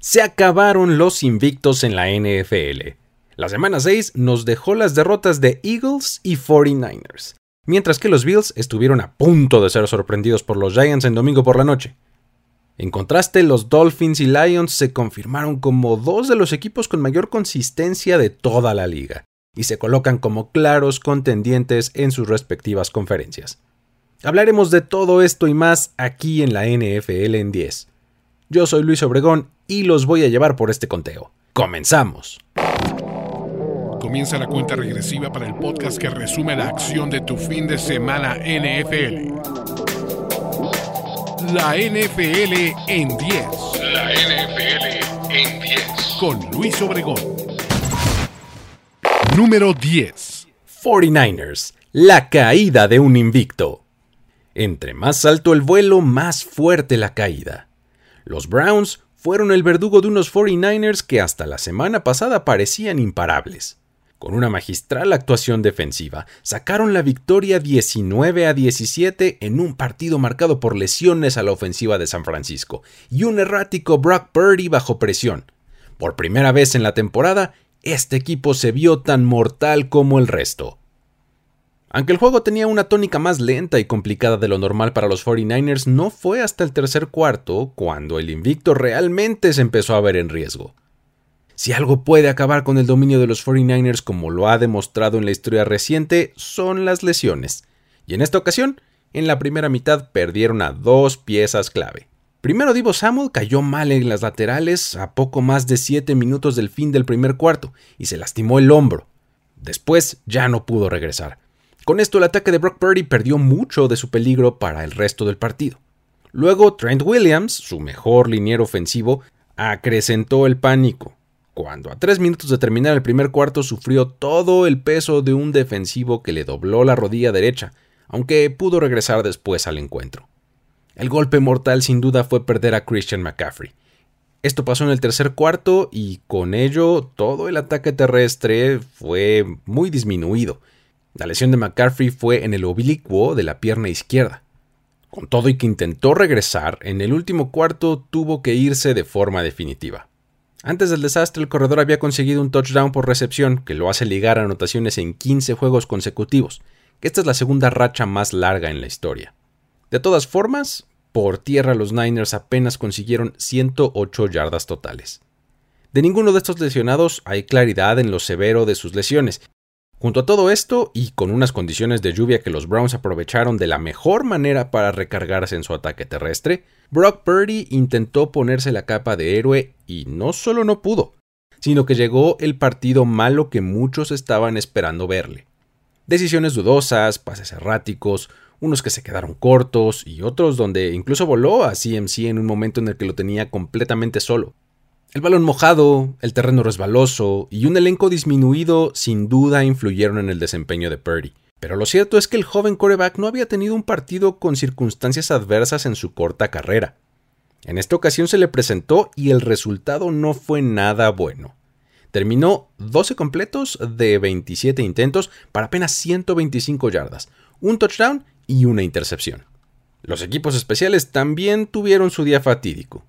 Se acabaron los invictos en la NFL. La semana 6 nos dejó las derrotas de Eagles y 49ers, mientras que los Bills estuvieron a punto de ser sorprendidos por los Giants en domingo por la noche. En contraste, los Dolphins y Lions se confirmaron como dos de los equipos con mayor consistencia de toda la liga, y se colocan como claros contendientes en sus respectivas conferencias. Hablaremos de todo esto y más aquí en la NFL en 10. Yo soy Luis Obregón y los voy a llevar por este conteo. ¡Comenzamos! Comienza la cuenta regresiva para el podcast que resume la acción de tu fin de semana NFL. La NFL en 10. La NFL en 10. Con Luis Obregón. Número 10. 49ers. La caída de un invicto. Entre más alto el vuelo, más fuerte la caída. Los Browns fueron el verdugo de unos 49ers que hasta la semana pasada parecían imparables. Con una magistral actuación defensiva, sacaron la victoria 19 a 17 en un partido marcado por lesiones a la ofensiva de San Francisco y un errático Brock Purdy bajo presión. Por primera vez en la temporada, este equipo se vio tan mortal como el resto. Aunque el juego tenía una tónica más lenta y complicada de lo normal para los 49ers, no fue hasta el tercer cuarto cuando el invicto realmente se empezó a ver en riesgo. Si algo puede acabar con el dominio de los 49ers como lo ha demostrado en la historia reciente, son las lesiones. Y en esta ocasión, en la primera mitad perdieron a dos piezas clave. Primero Divo Samuel cayó mal en las laterales a poco más de 7 minutos del fin del primer cuarto y se lastimó el hombro. Después ya no pudo regresar. Con esto el ataque de Brock Purdy perdió mucho de su peligro para el resto del partido. Luego Trent Williams, su mejor liniero ofensivo, acrecentó el pánico cuando a tres minutos de terminar el primer cuarto sufrió todo el peso de un defensivo que le dobló la rodilla derecha, aunque pudo regresar después al encuentro. El golpe mortal sin duda fue perder a Christian McCaffrey. Esto pasó en el tercer cuarto y con ello todo el ataque terrestre fue muy disminuido. La lesión de McCaffrey fue en el oblicuo de la pierna izquierda. Con todo y que intentó regresar, en el último cuarto tuvo que irse de forma definitiva. Antes del desastre, el corredor había conseguido un touchdown por recepción, que lo hace ligar a anotaciones en 15 juegos consecutivos, que esta es la segunda racha más larga en la historia. De todas formas, por tierra los Niners apenas consiguieron 108 yardas totales. De ninguno de estos lesionados hay claridad en lo severo de sus lesiones, Junto a todo esto, y con unas condiciones de lluvia que los Browns aprovecharon de la mejor manera para recargarse en su ataque terrestre, Brock Purdy intentó ponerse la capa de héroe y no solo no pudo, sino que llegó el partido malo que muchos estaban esperando verle. Decisiones dudosas, pases erráticos, unos que se quedaron cortos y otros donde incluso voló a CMC en un momento en el que lo tenía completamente solo. El balón mojado, el terreno resbaloso y un elenco disminuido sin duda influyeron en el desempeño de Purdy. Pero lo cierto es que el joven coreback no había tenido un partido con circunstancias adversas en su corta carrera. En esta ocasión se le presentó y el resultado no fue nada bueno. Terminó 12 completos de 27 intentos para apenas 125 yardas, un touchdown y una intercepción. Los equipos especiales también tuvieron su día fatídico.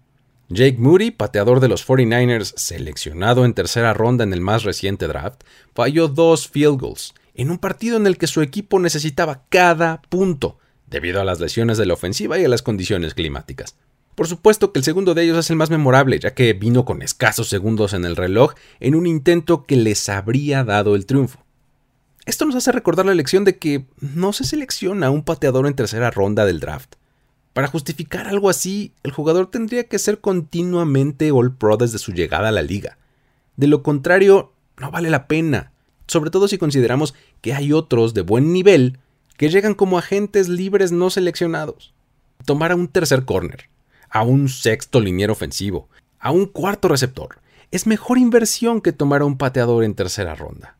Jake Moody, pateador de los 49ers, seleccionado en tercera ronda en el más reciente draft, falló dos field goals en un partido en el que su equipo necesitaba cada punto, debido a las lesiones de la ofensiva y a las condiciones climáticas. Por supuesto que el segundo de ellos es el más memorable, ya que vino con escasos segundos en el reloj en un intento que les habría dado el triunfo. Esto nos hace recordar la lección de que no se selecciona un pateador en tercera ronda del draft. Para justificar algo así, el jugador tendría que ser continuamente All Pro desde su llegada a la liga. De lo contrario, no vale la pena, sobre todo si consideramos que hay otros de buen nivel que llegan como agentes libres no seleccionados. Tomar a un tercer corner, a un sexto liniero ofensivo, a un cuarto receptor, es mejor inversión que tomar a un pateador en tercera ronda.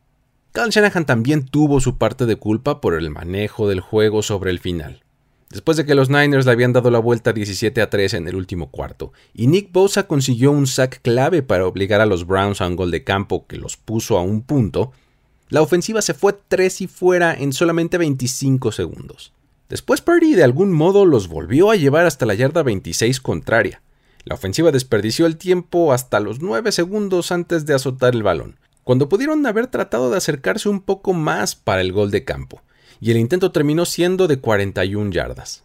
Cal Shanahan también tuvo su parte de culpa por el manejo del juego sobre el final. Después de que los Niners le habían dado la vuelta 17 a 3 en el último cuarto, y Nick Bosa consiguió un sack clave para obligar a los Browns a un gol de campo que los puso a un punto, la ofensiva se fue 3 y fuera en solamente 25 segundos. Después Purdy de algún modo los volvió a llevar hasta la yarda 26 contraria. La ofensiva desperdició el tiempo hasta los 9 segundos antes de azotar el balón, cuando pudieron haber tratado de acercarse un poco más para el gol de campo y el intento terminó siendo de 41 yardas.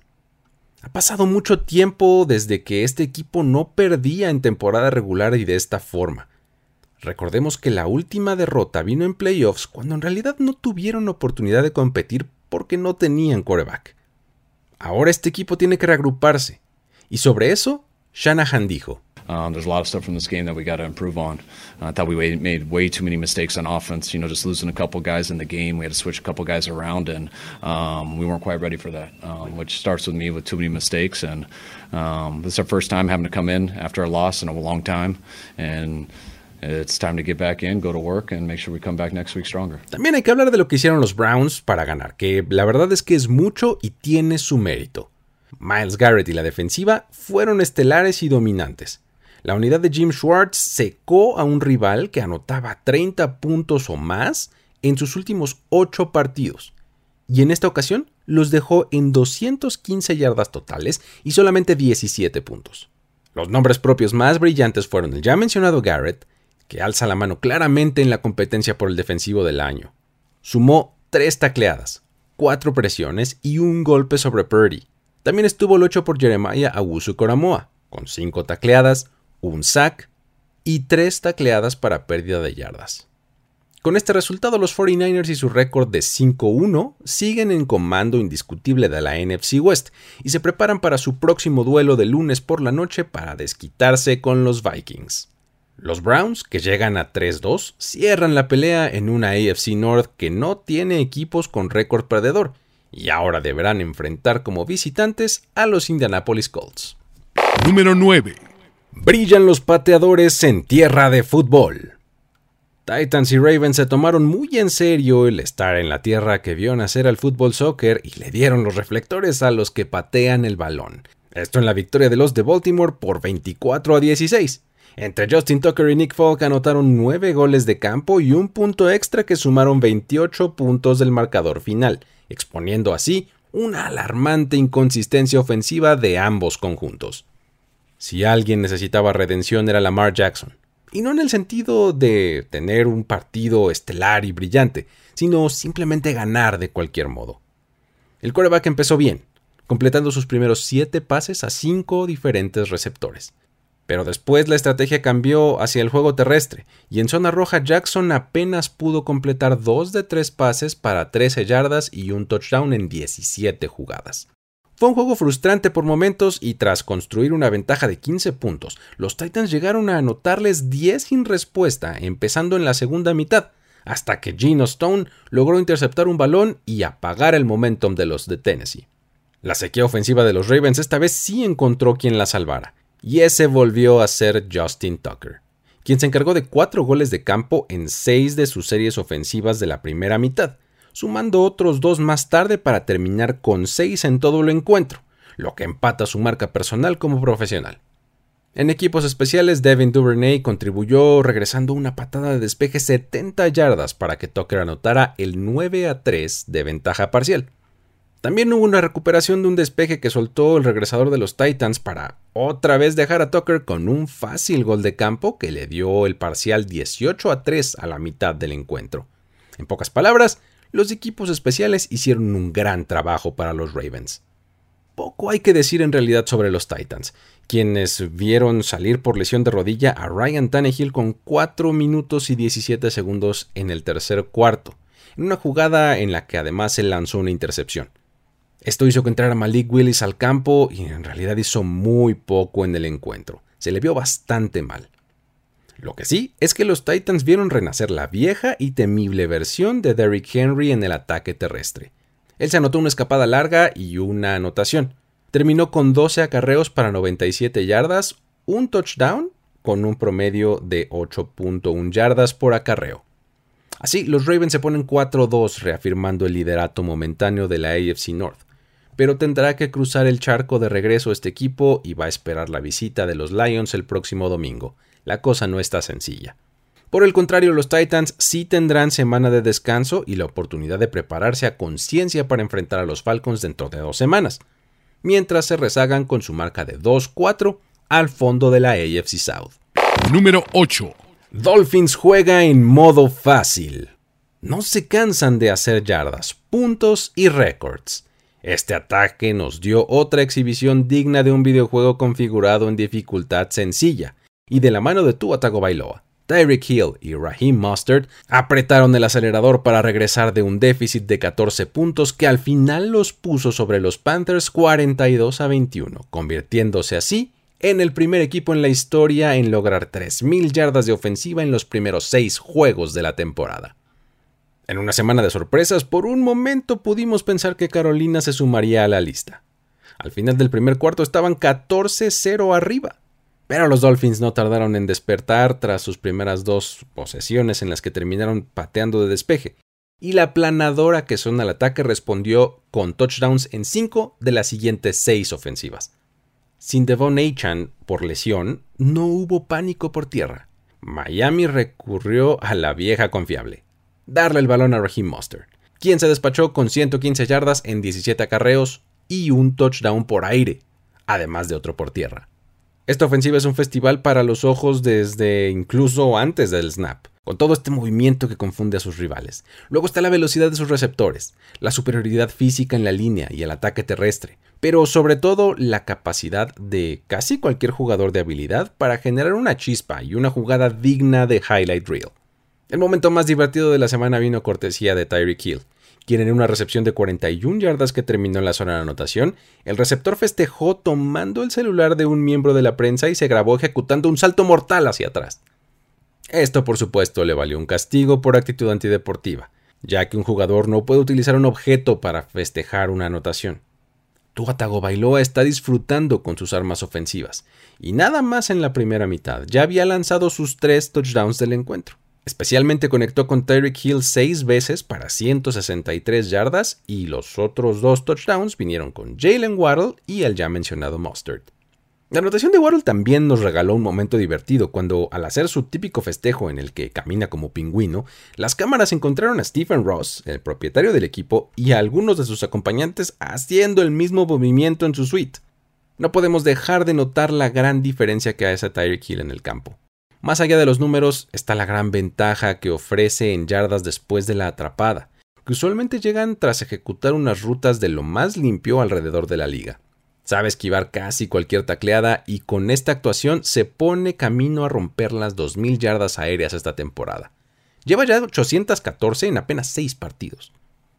Ha pasado mucho tiempo desde que este equipo no perdía en temporada regular y de esta forma. Recordemos que la última derrota vino en playoffs cuando en realidad no tuvieron oportunidad de competir porque no tenían quarterback. Ahora este equipo tiene que reagruparse, y sobre eso Shanahan dijo, Um, there's a lot of stuff from this game that we got to improve on. Uh, I thought we made way too many mistakes on offense. You know, just losing a couple guys in the game. We had to switch a couple guys around, and um, we weren't quite ready for that. Um, which starts with me with too many mistakes. And um, this is our first time having to come in after a loss in a long time, and it's time to get back in, go to work, and make sure we come back next week stronger. También hay que hablar de lo que hicieron los Browns para ganar, que la verdad es que es mucho y tiene su mérito. Miles Garrett y la defensiva fueron estelares y dominantes. La unidad de Jim Schwartz secó a un rival que anotaba 30 puntos o más en sus últimos 8 partidos, y en esta ocasión los dejó en 215 yardas totales y solamente 17 puntos. Los nombres propios más brillantes fueron el ya mencionado Garrett, que alza la mano claramente en la competencia por el defensivo del año. Sumó 3 tacleadas, 4 presiones y un golpe sobre Purdy. También estuvo el 8 por Jeremiah Awusu Koramoa, con 5 tacleadas, un sack y tres tacleadas para pérdida de yardas. Con este resultado, los 49ers y su récord de 5-1 siguen en comando indiscutible de la NFC West y se preparan para su próximo duelo de lunes por la noche para desquitarse con los Vikings. Los Browns, que llegan a 3-2, cierran la pelea en una AFC North que no tiene equipos con récord perdedor y ahora deberán enfrentar como visitantes a los Indianapolis Colts. Número 9. Brillan los pateadores en tierra de fútbol. Titans y Ravens se tomaron muy en serio el estar en la tierra que vio nacer al fútbol soccer y le dieron los reflectores a los que patean el balón. Esto en la victoria de los de Baltimore por 24 a 16. Entre Justin Tucker y Nick Falk anotaron 9 goles de campo y un punto extra que sumaron 28 puntos del marcador final, exponiendo así una alarmante inconsistencia ofensiva de ambos conjuntos. Si alguien necesitaba redención era Lamar Jackson. Y no en el sentido de tener un partido estelar y brillante, sino simplemente ganar de cualquier modo. El quarterback empezó bien, completando sus primeros siete pases a cinco diferentes receptores. Pero después la estrategia cambió hacia el juego terrestre, y en zona roja Jackson apenas pudo completar dos de tres pases para 13 yardas y un touchdown en 17 jugadas. Fue un juego frustrante por momentos y tras construir una ventaja de 15 puntos, los Titans llegaron a anotarles 10 sin respuesta, empezando en la segunda mitad, hasta que Geno Stone logró interceptar un balón y apagar el momentum de los de Tennessee. La sequía ofensiva de los Ravens esta vez sí encontró quien la salvara, y ese volvió a ser Justin Tucker, quien se encargó de cuatro goles de campo en seis de sus series ofensivas de la primera mitad, sumando otros dos más tarde para terminar con seis en todo el encuentro, lo que empata su marca personal como profesional. En equipos especiales, Devin Duvernay contribuyó regresando una patada de despeje 70 yardas para que Tucker anotara el 9 a 3 de ventaja parcial. También hubo una recuperación de un despeje que soltó el regresador de los Titans para otra vez dejar a Tucker con un fácil gol de campo que le dio el parcial 18 a 3 a la mitad del encuentro. En pocas palabras, los equipos especiales hicieron un gran trabajo para los Ravens. Poco hay que decir en realidad sobre los Titans, quienes vieron salir por lesión de rodilla a Ryan Tannehill con 4 minutos y 17 segundos en el tercer cuarto, en una jugada en la que además se lanzó una intercepción. Esto hizo que entrara Malik Willis al campo y en realidad hizo muy poco en el encuentro. Se le vio bastante mal. Lo que sí es que los Titans vieron renacer la vieja y temible versión de Derrick Henry en el ataque terrestre. Él se anotó una escapada larga y una anotación. Terminó con 12 acarreos para 97 yardas, un touchdown con un promedio de 8.1 yardas por acarreo. Así, los Ravens se ponen 4-2 reafirmando el liderato momentáneo de la AFC North, pero tendrá que cruzar el charco de regreso este equipo y va a esperar la visita de los Lions el próximo domingo. La cosa no está sencilla. Por el contrario, los Titans sí tendrán semana de descanso y la oportunidad de prepararse a conciencia para enfrentar a los Falcons dentro de dos semanas, mientras se rezagan con su marca de 2-4 al fondo de la AFC South. Número 8. Dolphins juega en modo fácil. No se cansan de hacer yardas, puntos y récords. Este ataque nos dio otra exhibición digna de un videojuego configurado en dificultad sencilla, y de la mano de Tua Tagovailoa. Tyreek Hill y Raheem Mustard apretaron el acelerador para regresar de un déficit de 14 puntos que al final los puso sobre los Panthers 42 a 21, convirtiéndose así en el primer equipo en la historia en lograr 3.000 yardas de ofensiva en los primeros seis juegos de la temporada. En una semana de sorpresas, por un momento pudimos pensar que Carolina se sumaría a la lista. Al final del primer cuarto estaban 14-0 arriba. Pero los Dolphins no tardaron en despertar tras sus primeras dos posesiones en las que terminaron pateando de despeje, y la planadora que son al ataque respondió con touchdowns en cinco de las siguientes seis ofensivas. Sin Devon Achan por lesión, no hubo pánico por tierra. Miami recurrió a la vieja confiable, darle el balón a Raheem Mostert, quien se despachó con 115 yardas en 17 acarreos y un touchdown por aire, además de otro por tierra. Esta ofensiva es un festival para los ojos desde incluso antes del snap, con todo este movimiento que confunde a sus rivales. Luego está la velocidad de sus receptores, la superioridad física en la línea y el ataque terrestre, pero sobre todo la capacidad de casi cualquier jugador de habilidad para generar una chispa y una jugada digna de highlight reel. El momento más divertido de la semana vino cortesía de Tyreek Hill, quien en una recepción de 41 yardas que terminó en la zona de anotación, el receptor festejó tomando el celular de un miembro de la prensa y se grabó ejecutando un salto mortal hacia atrás. Esto por supuesto le valió un castigo por actitud antideportiva, ya que un jugador no puede utilizar un objeto para festejar una anotación. Tua Tagovailoa está disfrutando con sus armas ofensivas, y nada más en la primera mitad ya había lanzado sus tres touchdowns del encuentro. Especialmente conectó con Tyreek Hill seis veces para 163 yardas y los otros dos touchdowns vinieron con Jalen Waddle y el ya mencionado Mustard. La anotación de Waddle también nos regaló un momento divertido cuando, al hacer su típico festejo en el que camina como pingüino, las cámaras encontraron a Stephen Ross, el propietario del equipo, y a algunos de sus acompañantes haciendo el mismo movimiento en su suite. No podemos dejar de notar la gran diferencia que hace Tyreek Hill en el campo. Más allá de los números está la gran ventaja que ofrece en yardas después de la atrapada, que usualmente llegan tras ejecutar unas rutas de lo más limpio alrededor de la liga. Sabe esquivar casi cualquier tacleada y con esta actuación se pone camino a romper las 2.000 yardas aéreas esta temporada. Lleva ya 814 en apenas 6 partidos.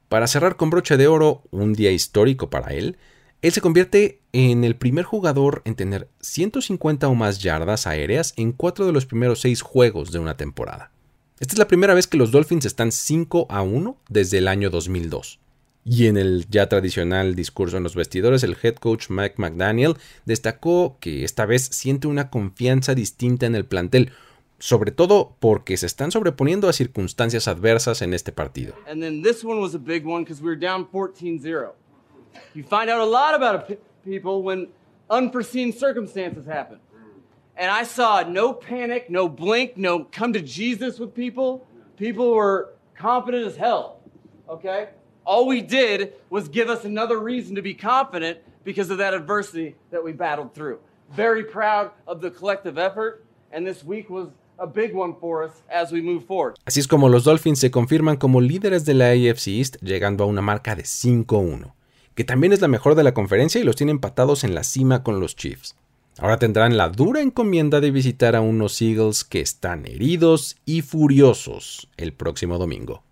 Para cerrar con broche de oro, un día histórico para él, él se convierte en el primer jugador en tener 150 o más yardas aéreas en cuatro de los primeros seis juegos de una temporada. Esta es la primera vez que los Dolphins están 5 a 1 desde el año 2002. Y en el ya tradicional discurso en los vestidores, el head coach Mike McDaniel destacó que esta vez siente una confianza distinta en el plantel, sobre todo porque se están sobreponiendo a circunstancias adversas en este partido. You find out a lot about people when unforeseen circumstances happen. And I saw no panic, no blink, no come to Jesus with people. People were confident as hell. Okay? All we did was give us another reason to be confident because of that adversity that we battled through. Very proud of the collective effort, and this week was a big one for us as we move forward. Así es como los Dolphins se confirman como líderes de la AFC East, llegando a una marca de 5-1. Que también es la mejor de la conferencia y los tiene empatados en la cima con los Chiefs. Ahora tendrán la dura encomienda de visitar a unos Eagles que están heridos y furiosos el próximo domingo.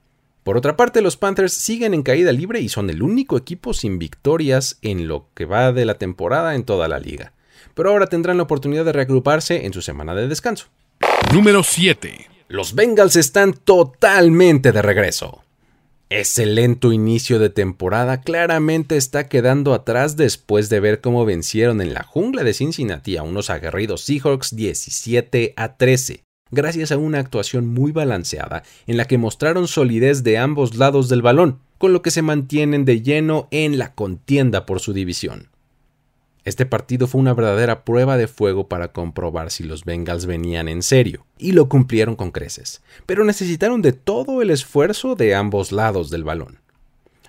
Por otra parte, los Panthers siguen en caída libre y son el único equipo sin victorias en lo que va de la temporada en toda la liga. Pero ahora tendrán la oportunidad de reagruparse en su semana de descanso. Número 7. Los Bengals están totalmente de regreso. Ese lento inicio de temporada claramente está quedando atrás después de ver cómo vencieron en la jungla de Cincinnati a unos aguerridos Seahawks 17 a 13, gracias a una actuación muy balanceada en la que mostraron solidez de ambos lados del balón, con lo que se mantienen de lleno en la contienda por su división. Este partido fue una verdadera prueba de fuego para comprobar si los Bengals venían en serio, y lo cumplieron con creces, pero necesitaron de todo el esfuerzo de ambos lados del balón.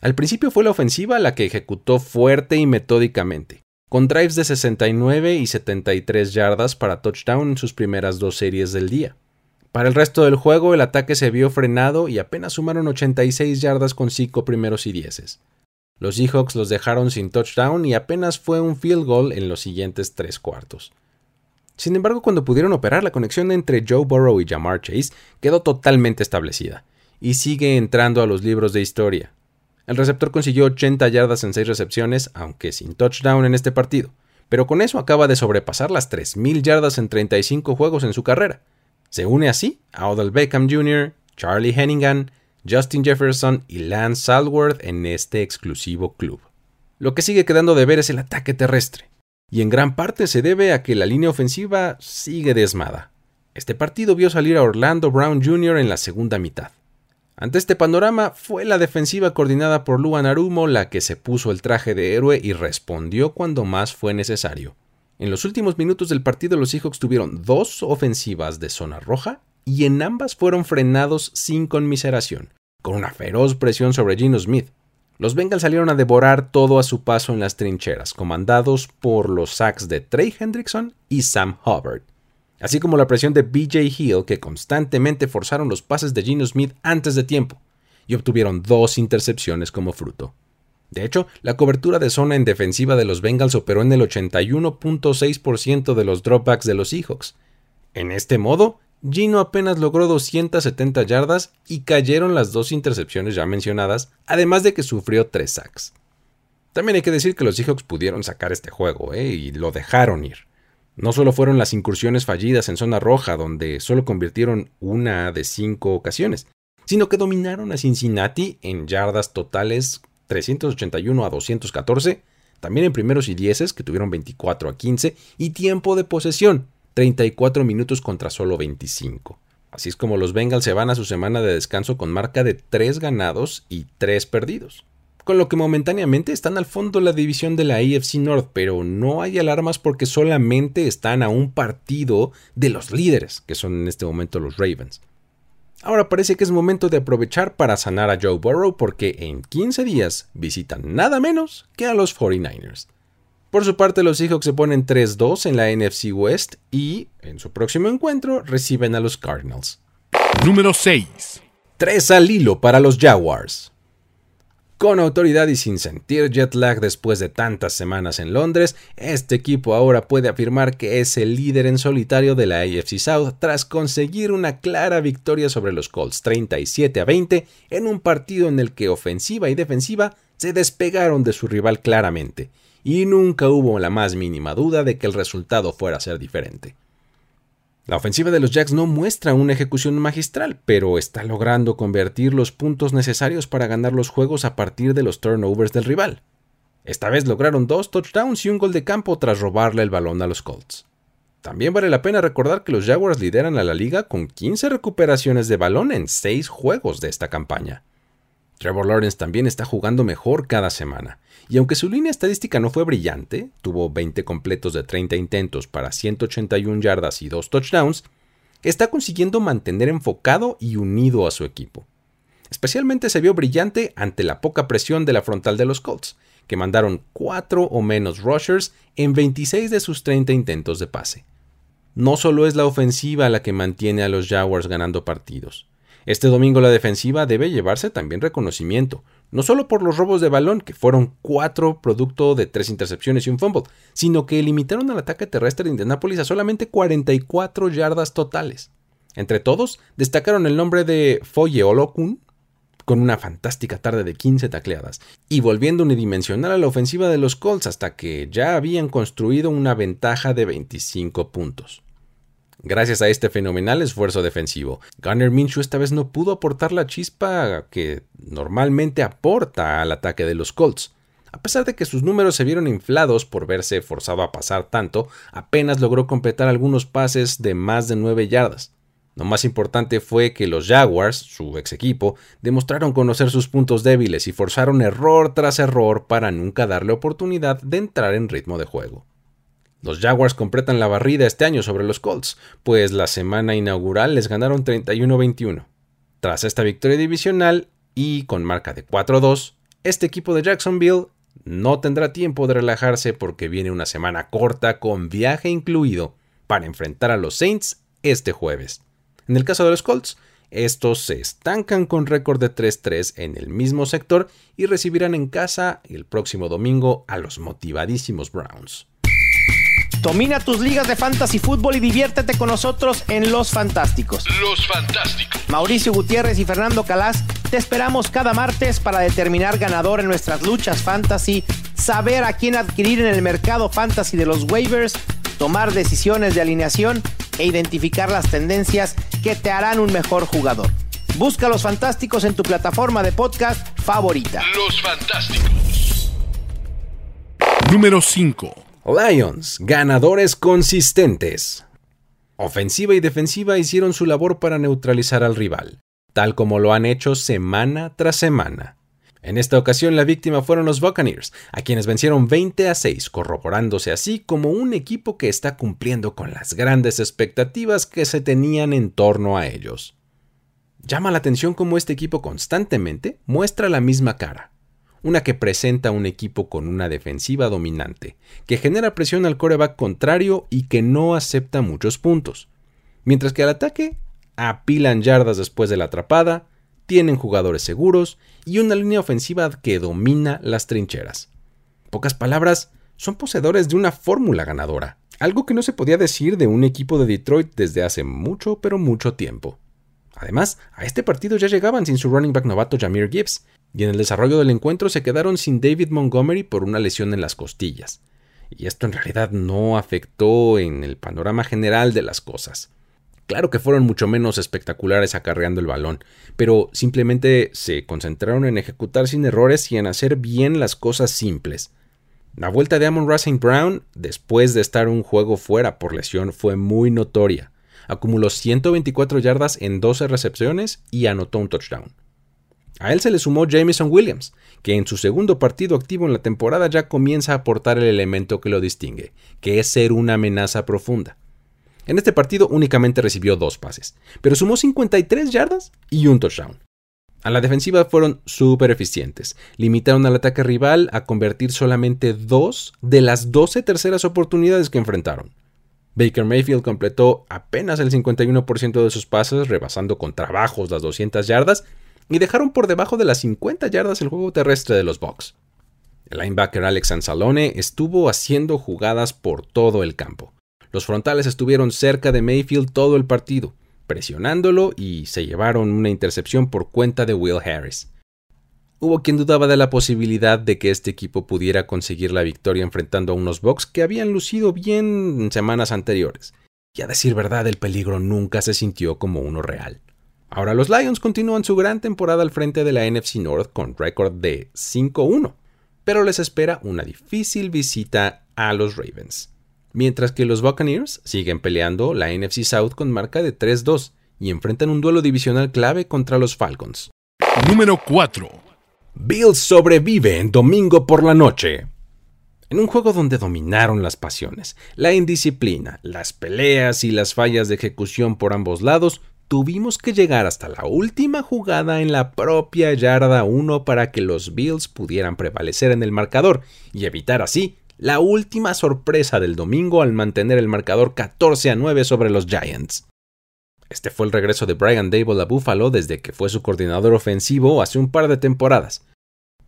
Al principio fue la ofensiva la que ejecutó fuerte y metódicamente, con drives de 69 y 73 yardas para touchdown en sus primeras dos series del día. Para el resto del juego el ataque se vio frenado y apenas sumaron 86 yardas con 5 primeros y dieces. Los Seahawks los dejaron sin touchdown y apenas fue un field goal en los siguientes tres cuartos. Sin embargo, cuando pudieron operar, la conexión entre Joe Burrow y Jamar Chase quedó totalmente establecida, y sigue entrando a los libros de historia. El receptor consiguió 80 yardas en 6 recepciones, aunque sin touchdown en este partido, pero con eso acaba de sobrepasar las 3.000 yardas en 35 juegos en su carrera. Se une así a Odell Beckham Jr., Charlie Hennigan, Justin Jefferson y Lance Salworth en este exclusivo club. Lo que sigue quedando de ver es el ataque terrestre, y en gran parte se debe a que la línea ofensiva sigue desmada. Este partido vio salir a Orlando Brown Jr. en la segunda mitad. Ante este panorama, fue la defensiva coordinada por Luan Arumo la que se puso el traje de héroe y respondió cuando más fue necesario. En los últimos minutos del partido los Seahawks tuvieron dos ofensivas de zona roja y en ambas fueron frenados sin conmiseración, con una feroz presión sobre Gino Smith. Los Bengals salieron a devorar todo a su paso en las trincheras, comandados por los sacks de Trey Hendrickson y Sam Hubbard, así como la presión de BJ Hill que constantemente forzaron los pases de Gino Smith antes de tiempo, y obtuvieron dos intercepciones como fruto. De hecho, la cobertura de zona en defensiva de los Bengals operó en el 81.6% de los dropbacks de los Seahawks. En este modo, Gino apenas logró 270 yardas y cayeron las dos intercepciones ya mencionadas, además de que sufrió tres sacks. También hay que decir que los Seahawks pudieron sacar este juego, ¿eh? y lo dejaron ir. No solo fueron las incursiones fallidas en zona roja, donde solo convirtieron una de cinco ocasiones, sino que dominaron a Cincinnati en yardas totales 381 a 214, también en primeros y dieces, que tuvieron 24 a 15, y tiempo de posesión, 34 minutos contra solo 25. Así es como los Bengals se van a su semana de descanso con marca de 3 ganados y 3 perdidos. Con lo que momentáneamente están al fondo la división de la AFC North, pero no hay alarmas porque solamente están a un partido de los líderes, que son en este momento los Ravens. Ahora parece que es momento de aprovechar para sanar a Joe Burrow porque en 15 días visitan nada menos que a los 49ers. Por su parte, los Seahawks se ponen 3-2 en la NFC West y, en su próximo encuentro, reciben a los Cardinals. Número 6. 3 al hilo para los Jaguars. Con autoridad y sin sentir jet lag después de tantas semanas en Londres, este equipo ahora puede afirmar que es el líder en solitario de la AFC South tras conseguir una clara victoria sobre los Colts 37 a 20 en un partido en el que ofensiva y defensiva se despegaron de su rival claramente y nunca hubo la más mínima duda de que el resultado fuera a ser diferente. La ofensiva de los Jacks no muestra una ejecución magistral, pero está logrando convertir los puntos necesarios para ganar los juegos a partir de los turnovers del rival. Esta vez lograron dos touchdowns y un gol de campo tras robarle el balón a los Colts. También vale la pena recordar que los Jaguars lideran a la liga con 15 recuperaciones de balón en 6 juegos de esta campaña. Trevor Lawrence también está jugando mejor cada semana, y aunque su línea estadística no fue brillante, tuvo 20 completos de 30 intentos para 181 yardas y 2 touchdowns, está consiguiendo mantener enfocado y unido a su equipo. Especialmente se vio brillante ante la poca presión de la frontal de los Colts, que mandaron 4 o menos rushers en 26 de sus 30 intentos de pase. No solo es la ofensiva la que mantiene a los Jaguars ganando partidos. Este domingo la defensiva debe llevarse también reconocimiento, no solo por los robos de balón, que fueron cuatro producto de tres intercepciones y un fumble, sino que limitaron al ataque terrestre de Indianapolis a solamente 44 yardas totales. Entre todos, destacaron el nombre de Foye Olokun, con una fantástica tarde de 15 tacleadas, y volviendo unidimensional a la ofensiva de los Colts hasta que ya habían construido una ventaja de 25 puntos. Gracias a este fenomenal esfuerzo defensivo, Gunner Minshew esta vez no pudo aportar la chispa que normalmente aporta al ataque de los Colts. A pesar de que sus números se vieron inflados por verse forzado a pasar tanto, apenas logró completar algunos pases de más de 9 yardas. Lo más importante fue que los Jaguars, su ex equipo, demostraron conocer sus puntos débiles y forzaron error tras error para nunca darle oportunidad de entrar en ritmo de juego. Los Jaguars completan la barrida este año sobre los Colts, pues la semana inaugural les ganaron 31-21. Tras esta victoria divisional y con marca de 4-2, este equipo de Jacksonville no tendrá tiempo de relajarse porque viene una semana corta con viaje incluido para enfrentar a los Saints este jueves. En el caso de los Colts, estos se estancan con récord de 3-3 en el mismo sector y recibirán en casa el próximo domingo a los motivadísimos Browns. Domina tus ligas de fantasy fútbol y diviértete con nosotros en Los Fantásticos. Los Fantásticos. Mauricio Gutiérrez y Fernando Calas te esperamos cada martes para determinar ganador en nuestras luchas fantasy, saber a quién adquirir en el mercado fantasy de los waivers, tomar decisiones de alineación e identificar las tendencias que te harán un mejor jugador. Busca Los Fantásticos en tu plataforma de podcast favorita. Los Fantásticos. Número 5. Lions, ganadores consistentes. Ofensiva y defensiva hicieron su labor para neutralizar al rival, tal como lo han hecho semana tras semana. En esta ocasión la víctima fueron los Buccaneers, a quienes vencieron 20 a 6, corroborándose así como un equipo que está cumpliendo con las grandes expectativas que se tenían en torno a ellos. Llama la atención cómo este equipo constantemente muestra la misma cara, una que presenta un equipo con una defensiva dominante, que genera presión al coreback contrario y que no acepta muchos puntos. Mientras que al ataque apilan yardas después de la atrapada, tienen jugadores seguros y una línea ofensiva que domina las trincheras. pocas palabras, son poseedores de una fórmula ganadora, algo que no se podía decir de un equipo de Detroit desde hace mucho pero mucho tiempo. Además, a este partido ya llegaban sin su running back novato Jameer Gibbs, y en el desarrollo del encuentro se quedaron sin David Montgomery por una lesión en las costillas. Y esto en realidad no afectó en el panorama general de las cosas. Claro que fueron mucho menos espectaculares acarreando el balón, pero simplemente se concentraron en ejecutar sin errores y en hacer bien las cosas simples. La vuelta de Amon Racing Brown, después de estar un juego fuera por lesión, fue muy notoria. Acumuló 124 yardas en 12 recepciones y anotó un touchdown. A él se le sumó Jameson Williams, que en su segundo partido activo en la temporada ya comienza a aportar el elemento que lo distingue, que es ser una amenaza profunda. En este partido únicamente recibió dos pases, pero sumó 53 yardas y un touchdown. A la defensiva fueron súper eficientes. Limitaron al ataque rival a convertir solamente dos de las 12 terceras oportunidades que enfrentaron. Baker Mayfield completó apenas el 51% de sus pases, rebasando con trabajos las 200 yardas, y dejaron por debajo de las 50 yardas el juego terrestre de los Bucks. El linebacker Alex Anzalone estuvo haciendo jugadas por todo el campo. Los frontales estuvieron cerca de Mayfield todo el partido, presionándolo y se llevaron una intercepción por cuenta de Will Harris. Hubo quien dudaba de la posibilidad de que este equipo pudiera conseguir la victoria enfrentando a unos Bucks que habían lucido bien en semanas anteriores. Y a decir verdad, el peligro nunca se sintió como uno real. Ahora los Lions continúan su gran temporada al frente de la NFC North con récord de 5-1, pero les espera una difícil visita a los Ravens. Mientras que los Buccaneers siguen peleando la NFC South con marca de 3-2 y enfrentan un duelo divisional clave contra los Falcons. Número 4. Bills sobrevive en domingo por la noche. En un juego donde dominaron las pasiones, la indisciplina, las peleas y las fallas de ejecución por ambos lados, tuvimos que llegar hasta la última jugada en la propia yarda 1 para que los Bills pudieran prevalecer en el marcador y evitar así la última sorpresa del domingo al mantener el marcador 14 a 9 sobre los Giants. Este fue el regreso de Brian Dable a Buffalo desde que fue su coordinador ofensivo hace un par de temporadas.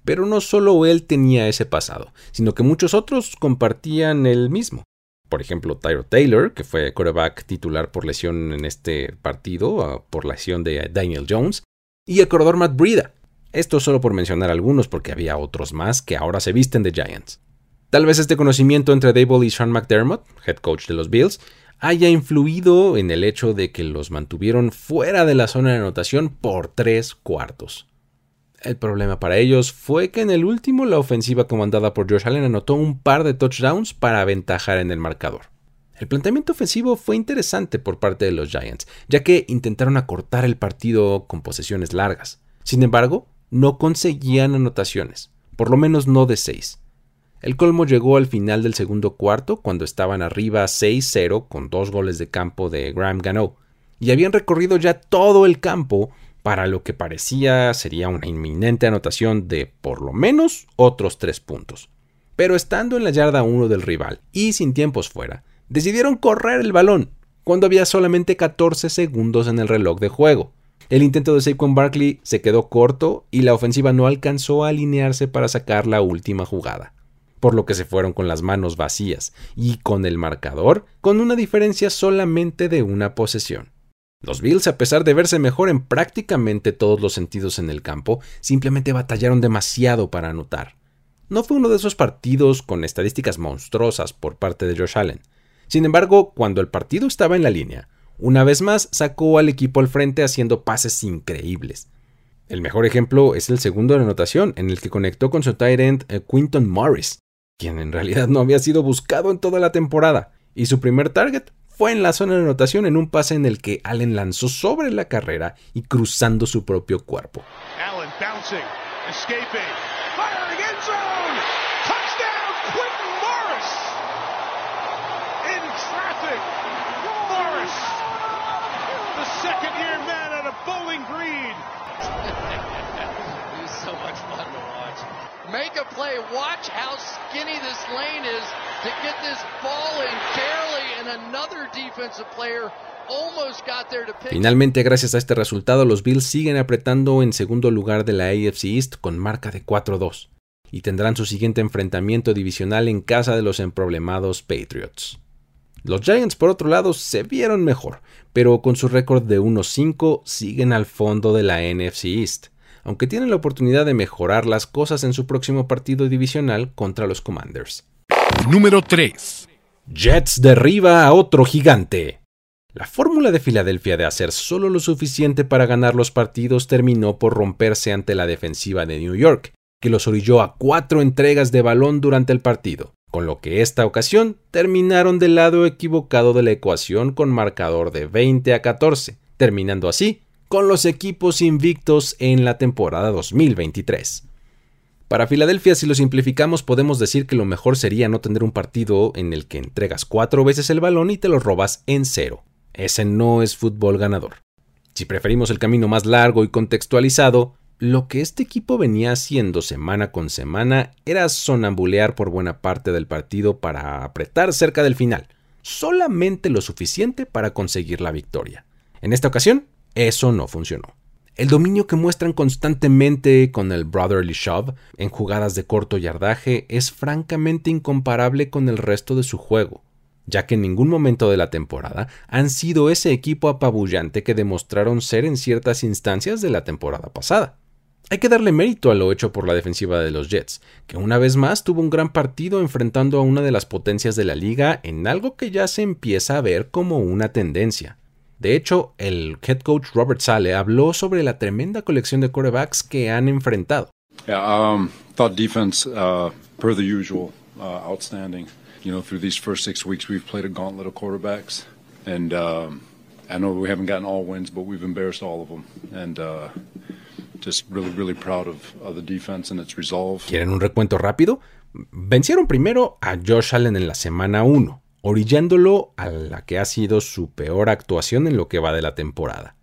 Pero no solo él tenía ese pasado, sino que muchos otros compartían el mismo. Por ejemplo, Tyro Taylor, que fue quarterback titular por lesión en este partido, ah, por lesión de Daniel Jones, y el corredor Matt Breida. Esto solo por mencionar algunos porque había otros más que ahora se visten de Giants. Tal vez este conocimiento entre Dable y Sean McDermott, head coach de los Bills, haya influido en el hecho de que los mantuvieron fuera de la zona de anotación por tres cuartos. El problema para ellos fue que en el último la ofensiva comandada por Josh Allen anotó un par de touchdowns para aventajar en el marcador. El planteamiento ofensivo fue interesante por parte de los Giants, ya que intentaron acortar el partido con posesiones largas. Sin embargo, no conseguían anotaciones, por lo menos no de seis. El colmo llegó al final del segundo cuarto, cuando estaban arriba 6-0 con dos goles de campo de Graham Gano, y habían recorrido ya todo el campo para lo que parecía sería una inminente anotación de por lo menos otros tres puntos. Pero estando en la yarda 1 del rival y sin tiempos fuera, decidieron correr el balón, cuando había solamente 14 segundos en el reloj de juego. El intento de Saquon Barkley se quedó corto y la ofensiva no alcanzó a alinearse para sacar la última jugada, por lo que se fueron con las manos vacías y con el marcador con una diferencia solamente de una posesión. Los Bills, a pesar de verse mejor en prácticamente todos los sentidos en el campo, simplemente batallaron demasiado para anotar. No fue uno de esos partidos con estadísticas monstruosas por parte de Josh Allen. Sin embargo, cuando el partido estaba en la línea, una vez más sacó al equipo al frente haciendo pases increíbles. El mejor ejemplo es el segundo de anotación, en el que conectó con su tight end eh, Quinton Morris, quien en realidad no había sido buscado en toda la temporada, y su primer target fue en la zona de anotación en un pase en el que Allen lanzó sobre la carrera y cruzando su propio cuerpo. Allen bouncing, escaping, firing end zone, touchdown Quentin Morris in traffic. Morris, the second year man out of Bowling Green. He's so much fun to watch. Make a play. Finalmente, gracias a este resultado, los Bills siguen apretando en segundo lugar de la AFC East con marca de 4-2 y tendrán su siguiente enfrentamiento divisional en casa de los emproblemados Patriots. Los Giants, por otro lado, se vieron mejor, pero con su récord de 1-5 siguen al fondo de la NFC East, aunque tienen la oportunidad de mejorar las cosas en su próximo partido divisional contra los Commanders. Número 3. Jets derriba a otro gigante. La fórmula de Filadelfia de hacer solo lo suficiente para ganar los partidos terminó por romperse ante la defensiva de New York, que los orilló a cuatro entregas de balón durante el partido, con lo que esta ocasión terminaron del lado equivocado de la ecuación con marcador de 20 a 14, terminando así con los equipos invictos en la temporada 2023. Para Filadelfia, si lo simplificamos, podemos decir que lo mejor sería no tener un partido en el que entregas cuatro veces el balón y te lo robas en cero. Ese no es fútbol ganador. Si preferimos el camino más largo y contextualizado, lo que este equipo venía haciendo semana con semana era sonambulear por buena parte del partido para apretar cerca del final, solamente lo suficiente para conseguir la victoria. En esta ocasión, eso no funcionó. El dominio que muestran constantemente con el Brotherly Shove en jugadas de corto yardaje es francamente incomparable con el resto de su juego, ya que en ningún momento de la temporada han sido ese equipo apabullante que demostraron ser en ciertas instancias de la temporada pasada. Hay que darle mérito a lo hecho por la defensiva de los Jets, que una vez más tuvo un gran partido enfrentando a una de las potencias de la liga en algo que ya se empieza a ver como una tendencia. De hecho, el head coach Robert Sale habló sobre la tremenda colección de quarterbacks que han enfrentado. Yeah, um, thought defense, uh, per the usual, uh, outstanding. You know, through these first six weeks, we've played a gauntlet of quarterbacks, and um, I know we haven't gotten all wins, but we've embarrassed all of them, and uh, just really, really proud of, of the defense and its resolve. ¿Quieren un recuento rápido? Vencieron primero a Josh Allen en la semana 1 orillándolo a la que ha sido su peor actuación en lo que va de la temporada.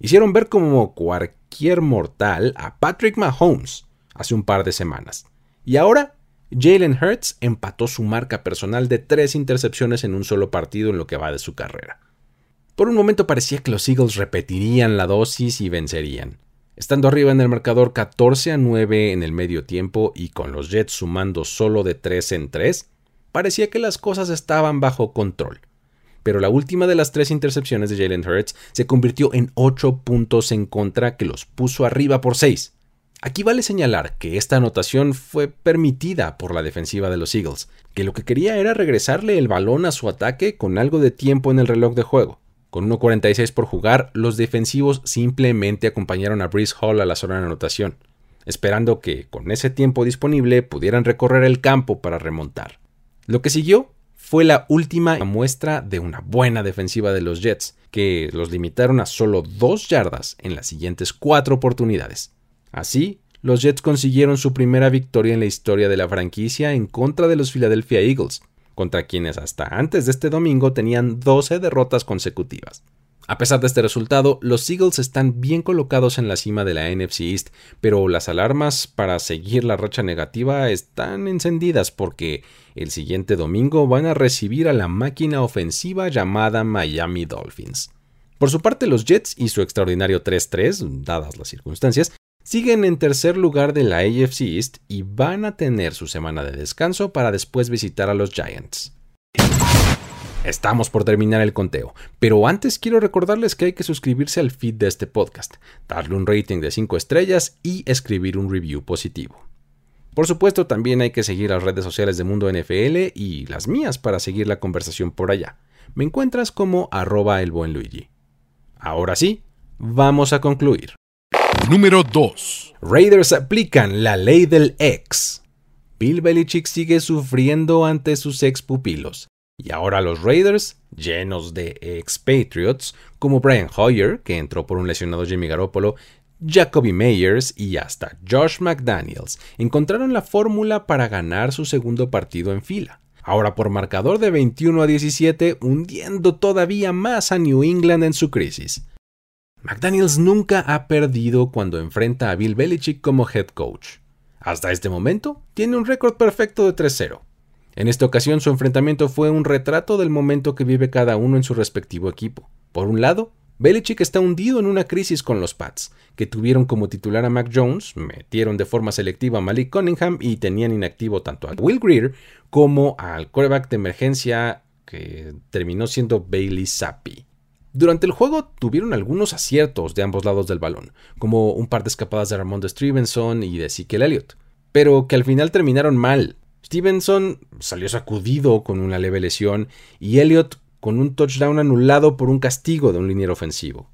Hicieron ver como cualquier mortal a Patrick Mahomes hace un par de semanas. Y ahora, Jalen Hurts empató su marca personal de tres intercepciones en un solo partido en lo que va de su carrera. Por un momento parecía que los Eagles repetirían la dosis y vencerían. Estando arriba en el marcador 14 a 9 en el medio tiempo y con los Jets sumando solo de 3 en 3, parecía que las cosas estaban bajo control. Pero la última de las tres intercepciones de Jalen Hurts se convirtió en ocho puntos en contra que los puso arriba por seis. Aquí vale señalar que esta anotación fue permitida por la defensiva de los Eagles, que lo que quería era regresarle el balón a su ataque con algo de tiempo en el reloj de juego. Con 1.46 por jugar, los defensivos simplemente acompañaron a Breeze Hall a la zona de anotación, esperando que, con ese tiempo disponible, pudieran recorrer el campo para remontar. Lo que siguió fue la última muestra de una buena defensiva de los Jets, que los limitaron a solo dos yardas en las siguientes cuatro oportunidades. Así, los Jets consiguieron su primera victoria en la historia de la franquicia en contra de los Philadelphia Eagles, contra quienes hasta antes de este domingo tenían 12 derrotas consecutivas. A pesar de este resultado, los Eagles están bien colocados en la cima de la NFC East, pero las alarmas para seguir la racha negativa están encendidas porque el siguiente domingo van a recibir a la máquina ofensiva llamada Miami Dolphins. Por su parte, los Jets y su extraordinario 3-3, dadas las circunstancias, siguen en tercer lugar de la AFC East y van a tener su semana de descanso para después visitar a los Giants. Estamos por terminar el conteo, pero antes quiero recordarles que hay que suscribirse al feed de este podcast, darle un rating de 5 estrellas y escribir un review positivo. Por supuesto, también hay que seguir las redes sociales de Mundo NFL y las mías para seguir la conversación por allá. Me encuentras como arroba el buen Luigi. Ahora sí, vamos a concluir. Número 2. Raiders aplican la ley del ex. Bill Belichick sigue sufriendo ante sus ex pupilos. Y ahora los Raiders, llenos de expatriots, como Brian Hoyer, que entró por un lesionado Jimmy Garoppolo, Jacoby Meyers y hasta Josh McDaniels, encontraron la fórmula para ganar su segundo partido en fila. Ahora por marcador de 21 a 17, hundiendo todavía más a New England en su crisis. McDaniels nunca ha perdido cuando enfrenta a Bill Belichick como head coach. Hasta este momento, tiene un récord perfecto de 3-0. En esta ocasión, su enfrentamiento fue un retrato del momento que vive cada uno en su respectivo equipo. Por un lado, Belichick está hundido en una crisis con los Pats, que tuvieron como titular a Mac Jones, metieron de forma selectiva a Malik Cunningham y tenían inactivo tanto a Will Greer como al quarterback de emergencia que terminó siendo Bailey Zappi. Durante el juego tuvieron algunos aciertos de ambos lados del balón, como un par de escapadas de Ramon de Stevenson y de Ezekiel Elliott, pero que al final terminaron mal. Stevenson salió sacudido con una leve lesión y Elliott con un touchdown anulado por un castigo de un liniero ofensivo.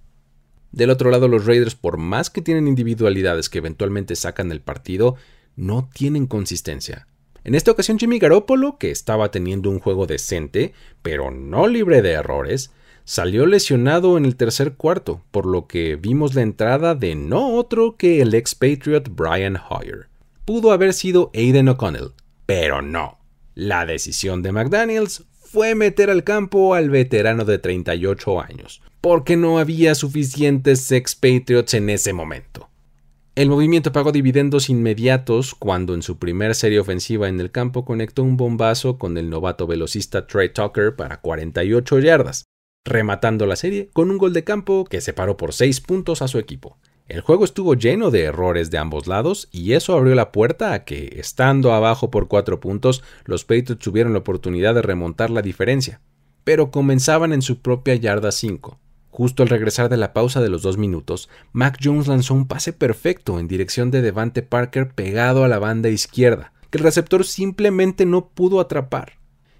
Del otro lado, los Raiders, por más que tienen individualidades que eventualmente sacan el partido, no tienen consistencia. En esta ocasión, Jimmy Garoppolo, que estaba teniendo un juego decente, pero no libre de errores, salió lesionado en el tercer cuarto, por lo que vimos la entrada de no otro que el expatriot Brian Hoyer. Pudo haber sido Aiden O'Connell, pero no. La decisión de McDaniels fue meter al campo al veterano de 38 años, porque no había suficientes expatriots en ese momento. El movimiento pagó dividendos inmediatos cuando en su primer serie ofensiva en el campo conectó un bombazo con el novato velocista Trey Tucker para 48 yardas, rematando la serie con un gol de campo que separó por 6 puntos a su equipo. El juego estuvo lleno de errores de ambos lados y eso abrió la puerta a que, estando abajo por 4 puntos, los Patriots tuvieron la oportunidad de remontar la diferencia, pero comenzaban en su propia yarda 5. Justo al regresar de la pausa de los dos minutos, Mac Jones lanzó un pase perfecto en dirección de Devante Parker pegado a la banda izquierda, que el receptor simplemente no pudo atrapar.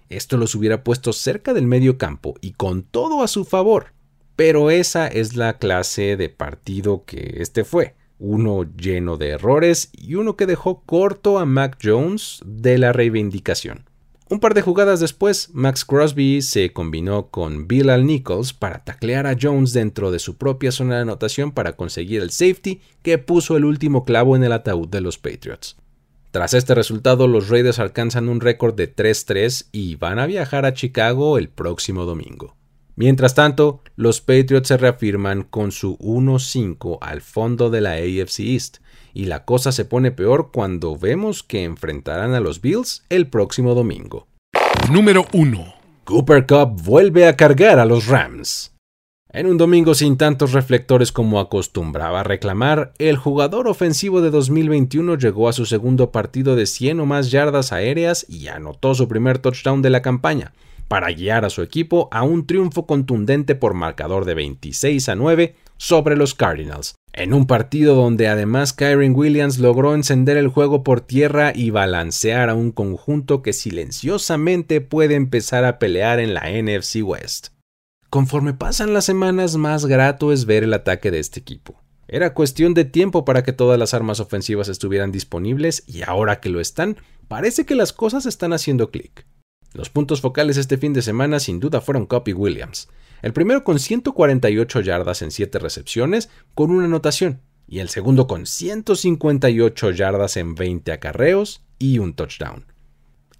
Esto los hubiera puesto cerca del medio campo y con todo a su favor. Pero esa es la clase de partido que este fue. Uno lleno de errores y uno que dejó corto a Mac Jones de la reivindicación. Un par de jugadas después, Max Crosby se combinó con Bill Al Nichols para taclear a Jones dentro de su propia zona de anotación para conseguir el safety que puso el último clavo en el ataúd de los Patriots. Tras este resultado, los Raiders alcanzan un récord de 3-3 y van a viajar a Chicago el próximo domingo. Mientras tanto, los Patriots se reafirman con su 1-5 al fondo de la AFC East, y la cosa se pone peor cuando vemos que enfrentarán a los Bills el próximo domingo. Número 1. Cooper Cup vuelve a cargar a los Rams. En un domingo sin tantos reflectores como acostumbraba reclamar, el jugador ofensivo de 2021 llegó a su segundo partido de 100 o más yardas aéreas y anotó su primer touchdown de la campaña, para guiar a su equipo a un triunfo contundente por marcador de 26 a 9 sobre los Cardinals, En un partido donde además Kyron Williams logró encender el juego por tierra y balancear a un conjunto que silenciosamente puede empezar a pelear en la NFC West. Conforme pasan las semanas, más grato es ver el ataque de este equipo. Era cuestión de tiempo para que todas las armas ofensivas estuvieran disponibles y ahora que lo están, parece que las cosas están haciendo clic. Los puntos focales este fin de semana sin duda fueron Copy Williams. El primero con 148 yardas en 7 recepciones con una anotación y el segundo con 158 yardas en 20 acarreos y un touchdown.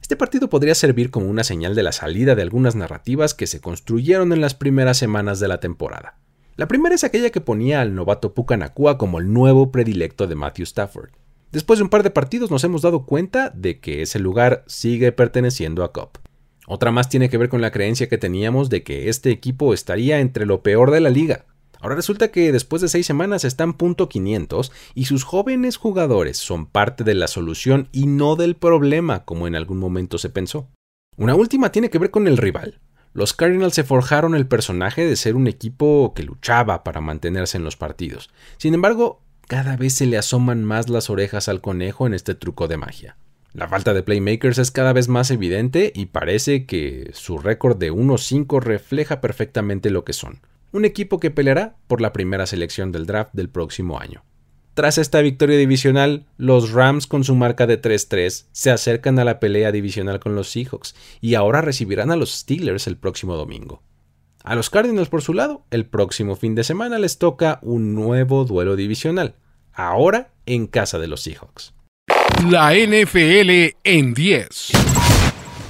Este partido podría servir como una señal de la salida de algunas narrativas que se construyeron en las primeras semanas de la temporada. La primera es aquella que ponía al novato Pucanacua como el nuevo predilecto de Matthew Stafford. Después de un par de partidos nos hemos dado cuenta de que ese lugar sigue perteneciendo a Cobb. Otra más tiene que ver con la creencia que teníamos de que este equipo estaría entre lo peor de la liga. Ahora resulta que después de seis semanas están punto 500 y sus jóvenes jugadores son parte de la solución y no del problema como en algún momento se pensó. Una última tiene que ver con el rival. Los Cardinals se forjaron el personaje de ser un equipo que luchaba para mantenerse en los partidos. Sin embargo, cada vez se le asoman más las orejas al conejo en este truco de magia. La falta de playmakers es cada vez más evidente y parece que su récord de 1-5 refleja perfectamente lo que son. Un equipo que peleará por la primera selección del draft del próximo año. Tras esta victoria divisional, los Rams con su marca de 3-3 se acercan a la pelea divisional con los Seahawks y ahora recibirán a los Steelers el próximo domingo. A los Cardinals, por su lado, el próximo fin de semana les toca un nuevo duelo divisional, ahora en casa de los Seahawks. La NFL en 10.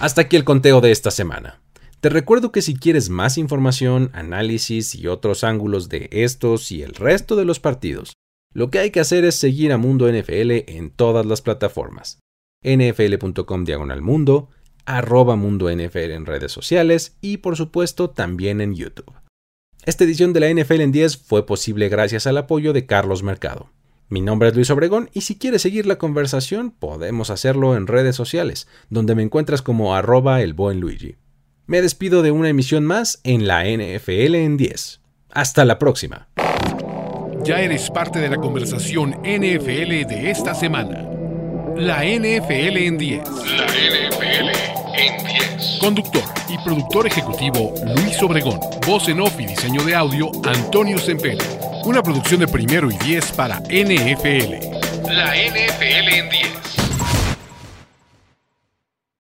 Hasta aquí el conteo de esta semana. Te recuerdo que si quieres más información, análisis y otros ángulos de estos y el resto de los partidos, lo que hay que hacer es seguir a Mundo NFL en todas las plataformas. nfl.com diagonal mundo, arroba Mundo NFL en redes sociales y por supuesto también en YouTube. Esta edición de la NFL en 10 fue posible gracias al apoyo de Carlos Mercado. Mi nombre es Luis Obregón y si quieres seguir la conversación podemos hacerlo en redes sociales, donde me encuentras como arroba el buen Luigi. Me despido de una emisión más en la NFL en 10. Hasta la próxima. Ya eres parte de la conversación NFL de esta semana. La NFL en 10. La NFL en 10. Conductor y productor ejecutivo Luis Obregón. Voz en off y diseño de audio Antonio Sempere. Una producción de primero y 10 para NFL. La NFL en 10.